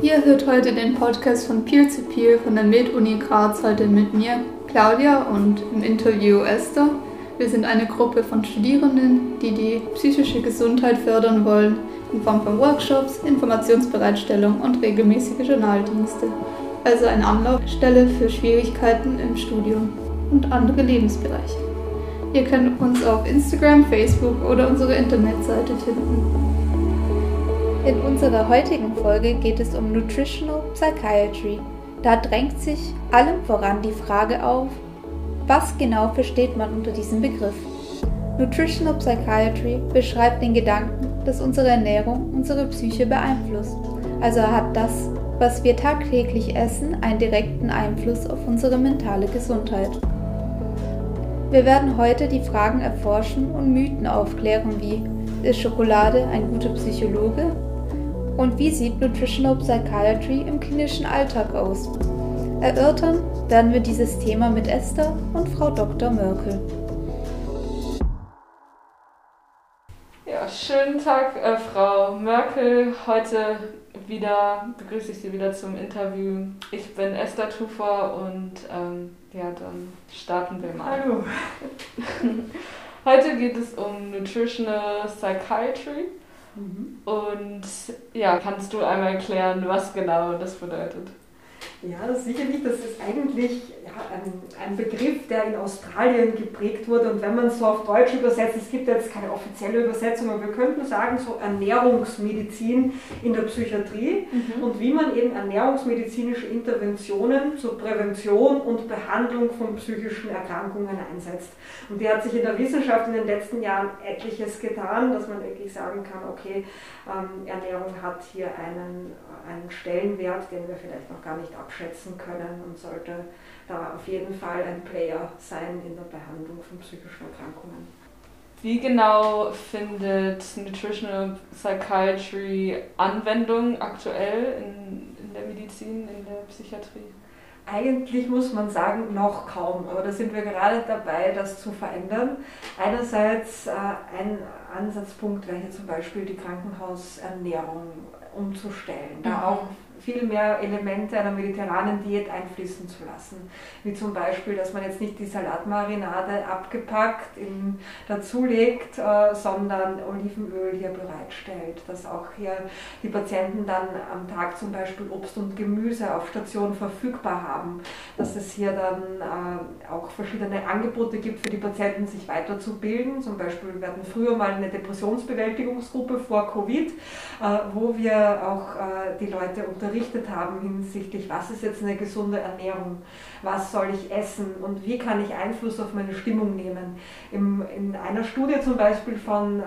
Ihr hört heute den Podcast von Peer to Peer von der Med-Uni Graz heute mit mir, Claudia, und im Interview Esther. Wir sind eine Gruppe von Studierenden, die die psychische Gesundheit fördern wollen, in Form von Workshops, Informationsbereitstellung und regelmäßige Journaldienste. Also eine Anlaufstelle für Schwierigkeiten im Studium und andere Lebensbereiche. Ihr könnt uns auf Instagram, Facebook oder unsere Internetseite finden. In unserer heutigen Folge geht es um Nutritional Psychiatry. Da drängt sich allem voran die Frage auf, was genau versteht man unter diesem Begriff? Nutritional Psychiatry beschreibt den Gedanken, dass unsere Ernährung unsere Psyche beeinflusst. Also hat das, was wir tagtäglich essen, einen direkten Einfluss auf unsere mentale Gesundheit. Wir werden heute die Fragen erforschen und Mythen aufklären wie, ist Schokolade ein guter Psychologe? Und wie sieht Nutritional Psychiatry im klinischen Alltag aus? Erörtern werden wir dieses Thema mit Esther und Frau Dr. Mörkel. Ja, schönen Tag, äh, Frau Mörkel. Heute wieder begrüße ich Sie wieder zum Interview. Ich bin Esther Tufer und ähm, ja, dann starten wir mal. Hallo. Heute geht es um Nutritional Psychiatry. Mhm. Und ja, kannst du einmal erklären, was genau das bedeutet? Ja, sicherlich. Das ist eigentlich ja, ein, ein, Begriff, der in Australien geprägt wurde. Und wenn man es so auf Deutsch übersetzt, es gibt jetzt keine offizielle Übersetzung, aber wir könnten sagen, so Ernährungsmedizin in der Psychiatrie mhm. und wie man eben ernährungsmedizinische Interventionen zur Prävention und Behandlung von psychischen Erkrankungen einsetzt. Und die hat sich in der Wissenschaft in den letzten Jahren etliches getan, dass man wirklich sagen kann, okay, ähm, Ernährung hat hier einen, einen Stellenwert, den wir vielleicht noch gar nicht abschätzen können und sollte da auf jeden Fall ein Player sein in der Behandlung von psychischen Erkrankungen. Wie genau findet Nutritional Psychiatry Anwendung aktuell in, in der Medizin, in der Psychiatrie? Eigentlich muss man sagen, noch kaum, aber da sind wir gerade dabei, das zu verändern. Einerseits äh, ein Ansatzpunkt wäre hier zum Beispiel die Krankenhausernährung umzustellen, da mhm. auch viel mehr Elemente einer mediterranen Diät einfließen zu lassen. Wie zum Beispiel, dass man jetzt nicht die Salatmarinade abgepackt in, dazulegt, äh, sondern Olivenöl hier bereitstellt. Dass auch hier die Patienten dann am Tag zum Beispiel Obst und Gemüse auf Station verfügbar haben. Dass es hier dann äh, auch verschiedene Angebote gibt für die Patienten, sich weiterzubilden. Zum Beispiel werden früher mal eine Depressionsbewältigungsgruppe vor Covid, äh, wo wir auch äh, die Leute unterrichten unterrichtet haben hinsichtlich, was ist jetzt eine gesunde Ernährung, was soll ich essen und wie kann ich Einfluss auf meine Stimmung nehmen. Im, in einer Studie zum Beispiel von, äh,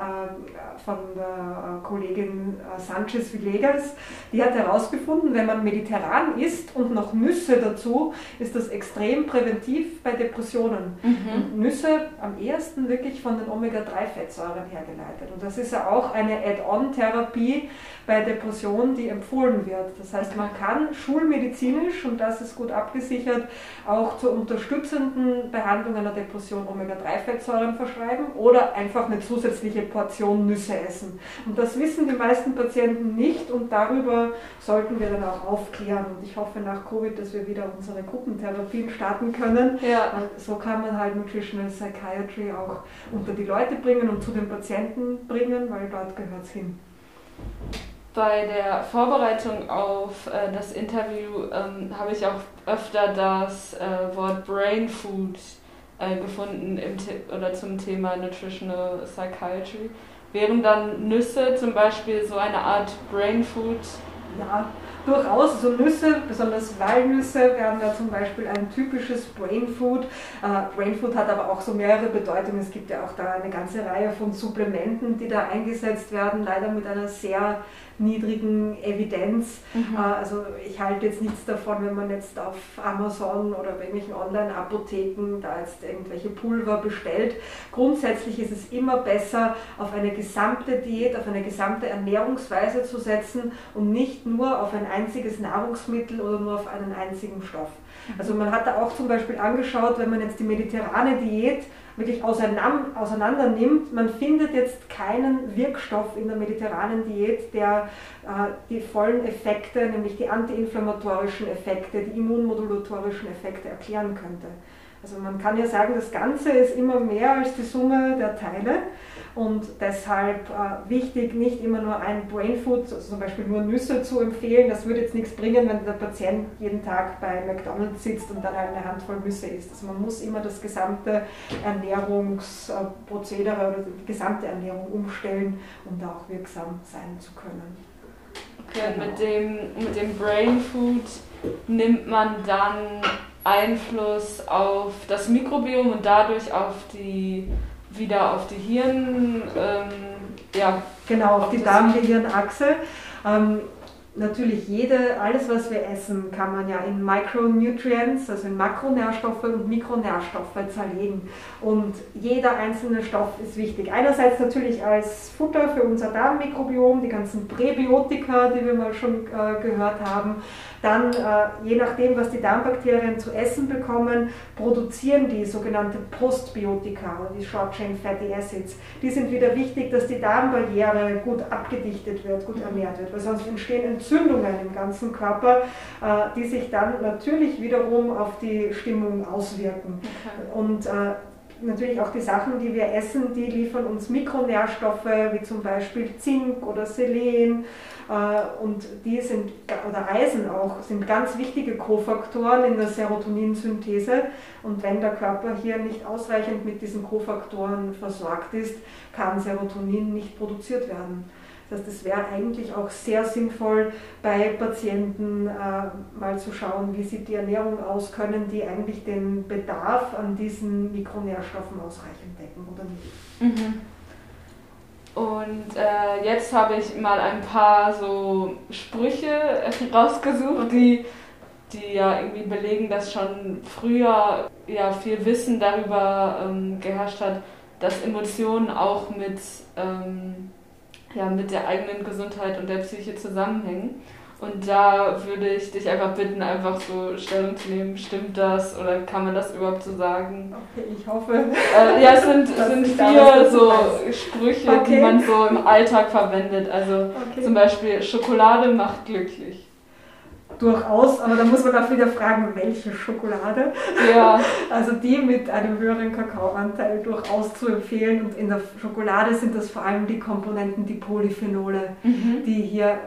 von der Kollegin äh, Sanchez Villegas, die hat herausgefunden, wenn man mediterran isst und noch Nüsse dazu, ist das extrem präventiv bei Depressionen. Mhm. Nüsse am ehesten wirklich von den Omega-3-Fettsäuren hergeleitet. Und das ist ja auch eine Add-on-Therapie bei Depressionen, die empfohlen wird. Das heißt, man kann schulmedizinisch, und das ist gut abgesichert, auch zur unterstützenden Behandlung einer Depression Omega-3-Fettsäuren verschreiben oder einfach eine zusätzliche Portion Nüsse essen. Und das wissen die meisten Patienten nicht und darüber sollten wir dann auch aufklären. Und ich hoffe nach Covid, dass wir wieder unsere Gruppentherapien starten können. Ja. So kann man halt Nutritional Psychiatry auch unter die Leute bringen und zu den Patienten bringen, weil dort gehört es hin. Bei der Vorbereitung auf äh, das Interview ähm, habe ich auch öfter das äh, Wort Brain Food äh, gefunden im oder zum Thema Nutritional Psychiatry. Wären dann Nüsse zum Beispiel so eine Art Brain Food? Ja, durchaus. So Nüsse, besonders Walnüsse, wären da zum Beispiel ein typisches Brain Food. Äh, Brain Food hat aber auch so mehrere Bedeutungen. Es gibt ja auch da eine ganze Reihe von Supplementen, die da eingesetzt werden, leider mit einer sehr niedrigen Evidenz. Mhm. Äh, also ich halte jetzt nichts davon, wenn man jetzt auf Amazon oder bei irgendwelchen Online-Apotheken da jetzt irgendwelche Pulver bestellt. Grundsätzlich ist es immer besser, auf eine gesamte Diät, auf eine gesamte Ernährungsweise zu setzen und nicht nur auf ein einziges Nahrungsmittel oder nur auf einen einzigen Stoff. Also man hat da auch zum Beispiel angeschaut, wenn man jetzt die mediterrane Diät wirklich auseinander nimmt, man findet jetzt keinen Wirkstoff in der mediterranen Diät, der äh, die vollen Effekte, nämlich die antiinflammatorischen Effekte, die immunmodulatorischen Effekte erklären könnte. Also man kann ja sagen, das Ganze ist immer mehr als die Summe der Teile und deshalb äh, wichtig, nicht immer nur ein Brainfood, also zum Beispiel nur Nüsse zu empfehlen. Das würde jetzt nichts bringen, wenn der Patient jeden Tag bei McDonald's sitzt und dann eine Handvoll Nüsse isst. Also man muss immer das gesamte Ernährungsprozedere oder die gesamte Ernährung umstellen, um da auch wirksam sein zu können. Okay, genau. mit dem, mit dem Brain Food nimmt man dann Einfluss auf das Mikrobiom und dadurch auf die wieder auf die Hirn, ähm, ja. Genau, auf, auf die Darm-Gehirn-Achse. Ähm, natürlich jede, alles was wir essen, kann man ja in Micronutrients, also in Makronährstoffe und Mikronährstoffe zerlegen. Und jeder einzelne Stoff ist wichtig. Einerseits natürlich als Futter für unser Darmmikrobiom, die ganzen Präbiotika, die wir mal schon äh, gehört haben. Dann, äh, je nachdem, was die Darmbakterien zu essen bekommen, produzieren die sogenannte Postbiotika die Short Chain Fatty Acids. Die sind wieder wichtig, dass die Darmbarriere gut abgedichtet wird, gut ernährt wird, weil sonst entstehen Entzündungen im ganzen Körper, äh, die sich dann natürlich wiederum auf die Stimmung auswirken. Okay. Und äh, natürlich auch die Sachen, die wir essen, die liefern uns Mikronährstoffe wie zum Beispiel Zink oder Selen äh, und die sind, oder Eisen auch, sind ganz wichtige Kofaktoren in der Serotoninsynthese und wenn der Körper hier nicht ausreichend mit diesen Kofaktoren versorgt ist, kann Serotonin nicht produziert werden. Das es wäre eigentlich auch sehr sinnvoll, bei Patienten äh, mal zu schauen, wie sieht die Ernährung aus, können die eigentlich den Bedarf an diesen Mikronährstoffen ausreichend decken oder nicht. Mhm. Und äh, jetzt habe ich mal ein paar so Sprüche rausgesucht, die, die ja irgendwie belegen, dass schon früher ja viel Wissen darüber ähm, geherrscht hat, dass Emotionen auch mit ähm, ja, mit der eigenen Gesundheit und der Psyche zusammenhängen. Und da würde ich dich einfach bitten, einfach so Stellung zu nehmen. Stimmt das oder kann man das überhaupt so sagen? Okay, ich hoffe. Äh, ja, es sind, sind vier so Sprüche, okay. die man so im Alltag verwendet. Also okay. zum Beispiel Schokolade macht glücklich durchaus, aber da muss man auch wieder fragen, welche Schokolade. Ja. Also die mit einem höheren Kakaoanteil durchaus zu empfehlen. Und in der Schokolade sind das vor allem die Komponenten, die Polyphenole, mhm. die hier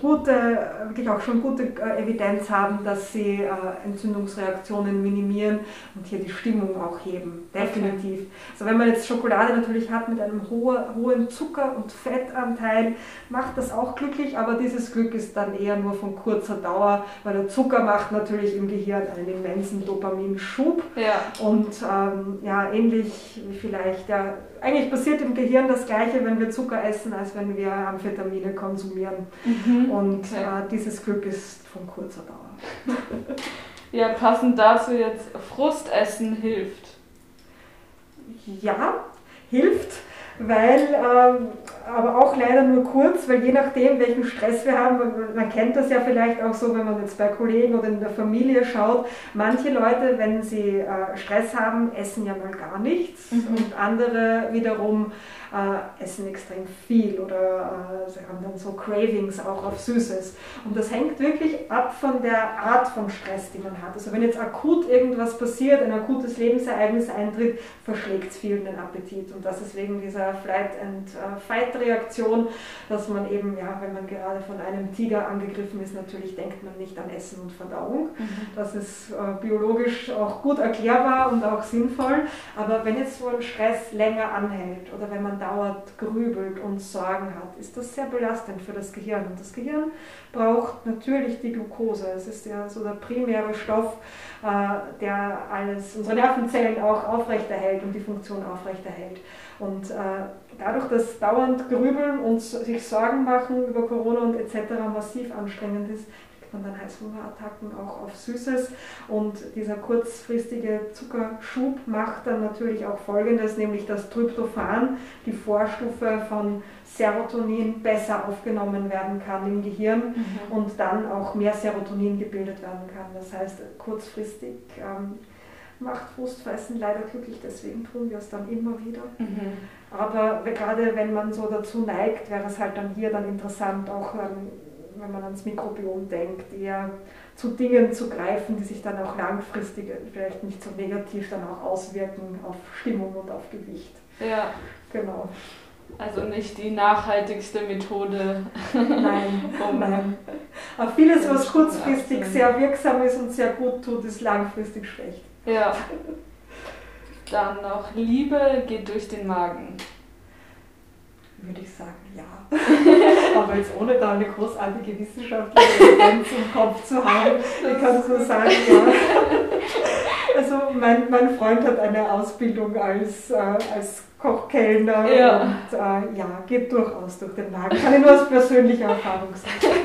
gute, wirklich auch schon gute äh, Evidenz haben, dass sie äh, Entzündungsreaktionen minimieren und hier die Stimmung auch heben. Definitiv. Okay. Also wenn man jetzt Schokolade natürlich hat mit einem hohen Zucker- und Fettanteil, macht das auch glücklich, aber dieses Glück ist dann eher nur von kurzer Dauer, weil der Zucker macht natürlich im Gehirn einen immensen Dopaminschub. Ja. Und ähm, ja, ähnlich wie vielleicht ja, eigentlich passiert im Gehirn das Gleiche, wenn wir Zucker essen, als wenn wir Amphetamine konsumieren. Mhm. Und okay. äh, dieses Glück ist von kurzer Dauer. ja, passend dazu jetzt, Frustessen hilft. Ja, hilft weil, ähm, aber auch leider nur kurz, weil je nachdem, welchen Stress wir haben, man kennt das ja vielleicht auch so, wenn man jetzt bei Kollegen oder in der Familie schaut, manche Leute, wenn sie äh, Stress haben, essen ja mal gar nichts mhm. und andere wiederum äh, essen extrem viel oder äh, sie haben dann so Cravings auch auf Süßes. Und das hängt wirklich ab von der Art von Stress, die man hat. Also wenn jetzt akut irgendwas passiert, ein akutes Lebensereignis eintritt, verschlägt es vielen den Appetit. Und das ist wegen dieser Flight-and-Fight-Reaktion, dass man eben, ja, wenn man gerade von einem Tiger angegriffen ist, natürlich denkt man nicht an Essen und Verdauung. Mhm. Das ist äh, biologisch auch gut erklärbar und auch sinnvoll. Aber wenn jetzt so ein Stress länger anhält oder wenn man dauert, grübelt und Sorgen hat, ist das sehr belastend für das Gehirn. Und das Gehirn braucht natürlich die Glucose. Es ist ja so der primäre Stoff, äh, der alles, unsere Nervenzellen auch aufrechterhält und die Funktion aufrechterhält. Und äh, dadurch, dass dauernd Grübeln und sich Sorgen machen über Corona und etc. massiv anstrengend ist, man dann Heißhungerattacken auch auf Süßes. Und dieser kurzfristige Zuckerschub macht dann natürlich auch Folgendes, nämlich dass Tryptophan, die Vorstufe von Serotonin, besser aufgenommen werden kann im Gehirn mhm. und dann auch mehr Serotonin gebildet werden kann. Das heißt, kurzfristig ähm, macht Frustfressen leider glücklich, deswegen tun wir es dann immer wieder. Mhm. Aber gerade wenn man so dazu neigt, wäre es halt dann hier dann interessant, auch ähm, wenn man ans Mikrobiom denkt, eher zu Dingen zu greifen, die sich dann auch langfristig vielleicht nicht so negativ dann auch auswirken auf Stimmung und auf Gewicht. Ja. Genau. Also nicht die nachhaltigste Methode. Nein, um nein. Aber vieles, was kurzfristig sehr wirksam ist und sehr gut tut, ist langfristig schlecht. Ja. Dann noch Liebe geht durch den Magen. Würde ich sagen, ja. Aber jetzt ohne da eine großartige wissenschaftliche Evidenz im Kopf zu haben, ich kann nur sagen, ja. Also mein, mein Freund hat eine Ausbildung als, äh, als Kochkellner ja. und äh, ja, geht durchaus durch den Magen. Kann ich nur aus persönlicher Erfahrung sagen.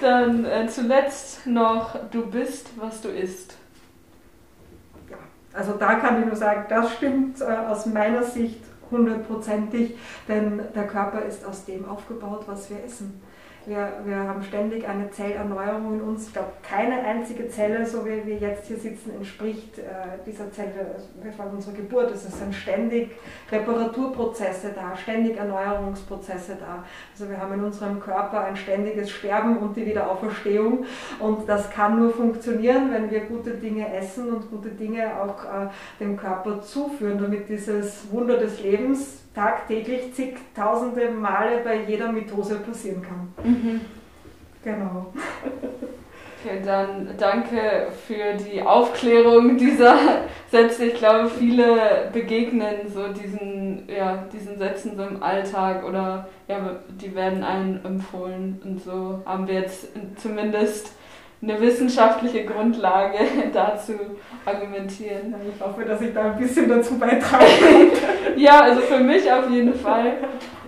Dann äh, zuletzt noch, du bist, was du isst. Ja, also da kann ich nur sagen, das stimmt äh, aus meiner Sicht hundertprozentig, denn der Körper ist aus dem aufgebaut, was wir essen. Wir, wir haben ständig eine Zellerneuerung in uns. Ich glaube, keine einzige Zelle, so wie wir jetzt hier sitzen, entspricht äh, dieser Zelle von unserer Geburt. Es sind ständig Reparaturprozesse da, ständig Erneuerungsprozesse da. Also wir haben in unserem Körper ein ständiges Sterben und die Wiederauferstehung. Und das kann nur funktionieren, wenn wir gute Dinge essen und gute Dinge auch äh, dem Körper zuführen, damit dieses Wunder des Lebens tagtäglich zigtausende Male bei jeder Mitose passieren kann. Mhm. Genau. Okay, dann danke für die Aufklärung dieser Sätze. Ich glaube, viele begegnen so diesen, ja, diesen Sätzen so im Alltag oder ja, die werden einem empfohlen. Und so haben wir jetzt zumindest eine wissenschaftliche Grundlage dazu argumentieren. Ich hoffe, dass ich da ein bisschen dazu beitrage. ja, also für mich auf jeden Fall.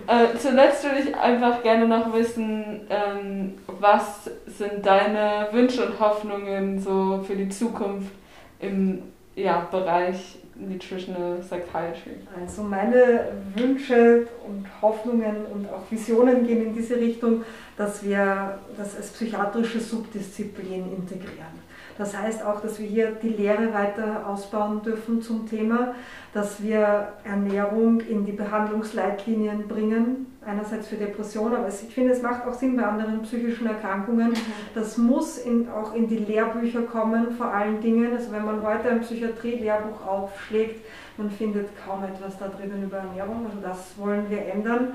Äh, zuletzt würde ich einfach gerne noch wissen, ähm, was sind deine Wünsche und Hoffnungen so für die Zukunft im ja, Bereich Nutritional Psychiatry? Also meine Wünsche und Hoffnungen und auch Visionen gehen in diese Richtung, dass wir das als psychiatrische Subdisziplin integrieren. Das heißt auch, dass wir hier die Lehre weiter ausbauen dürfen zum Thema, dass wir Ernährung in die Behandlungsleitlinien bringen, einerseits für Depressionen, aber ich finde, es macht auch Sinn bei anderen psychischen Erkrankungen. Mhm. Das muss in, auch in die Lehrbücher kommen, vor allen Dingen. Also wenn man heute ein Psychiatrie-Lehrbuch aufschlägt, man findet kaum etwas da drinnen über Ernährung. Also das wollen wir ändern.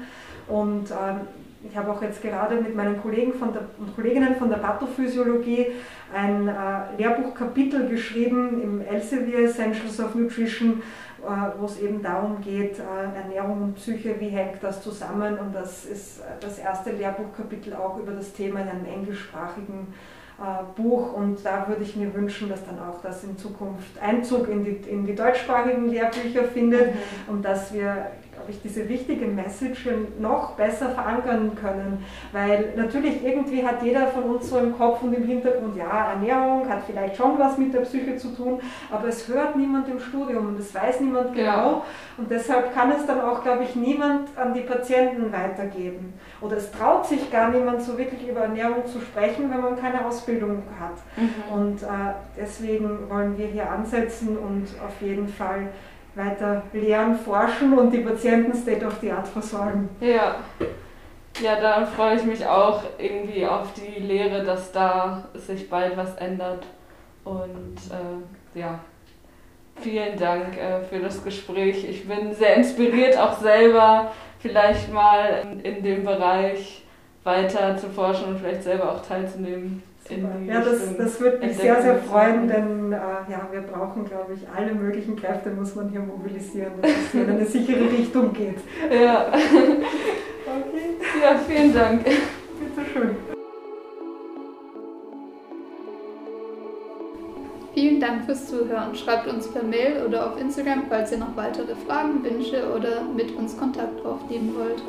Und ähm, ich habe auch jetzt gerade mit meinen Kollegen von der, und Kolleginnen von der Pathophysiologie ein äh, Lehrbuchkapitel geschrieben im Elsevier Essentials of Nutrition, äh, wo es eben darum geht, äh, Ernährung und Psyche, wie hängt das zusammen? Und das ist das erste Lehrbuchkapitel auch über das Thema in einem englischsprachigen äh, Buch und da würde ich mir wünschen, dass dann auch das in Zukunft Einzug in die, in die deutschsprachigen Lehrbücher findet mhm. und dass wir glaube ich, diese wichtige Message noch besser verankern können. Weil natürlich irgendwie hat jeder von uns so im Kopf und im Hintergrund, ja, Ernährung hat vielleicht schon was mit der Psyche zu tun, aber es hört niemand im Studium und es weiß niemand genau. Ja. Und deshalb kann es dann auch, glaube ich, niemand an die Patienten weitergeben. Oder es traut sich gar niemand so wirklich über Ernährung zu sprechen, wenn man keine Ausbildung hat. Mhm. Und äh, deswegen wollen wir hier ansetzen und auf jeden Fall weiter lehren, forschen und die Patienten State of the Art versorgen. Ja. Ja, da freue ich mich auch irgendwie auf die Lehre, dass da sich bald was ändert. Und äh, ja, vielen Dank äh, für das Gespräch. Ich bin sehr inspiriert, auch selber vielleicht mal in, in dem Bereich weiter zu forschen und vielleicht selber auch teilzunehmen. Ja, das, das würde mich sehr, sehr freuen, denn äh, ja, wir brauchen, glaube ich, alle möglichen Kräfte muss man hier mobilisieren, dass es in eine sichere Richtung geht. Ja. Okay. Ja, vielen Dank. Bitte schön. Vielen Dank fürs Zuhören. Schreibt uns per Mail oder auf Instagram, falls ihr noch weitere Fragen, Wünsche oder mit uns Kontakt aufnehmen wollt.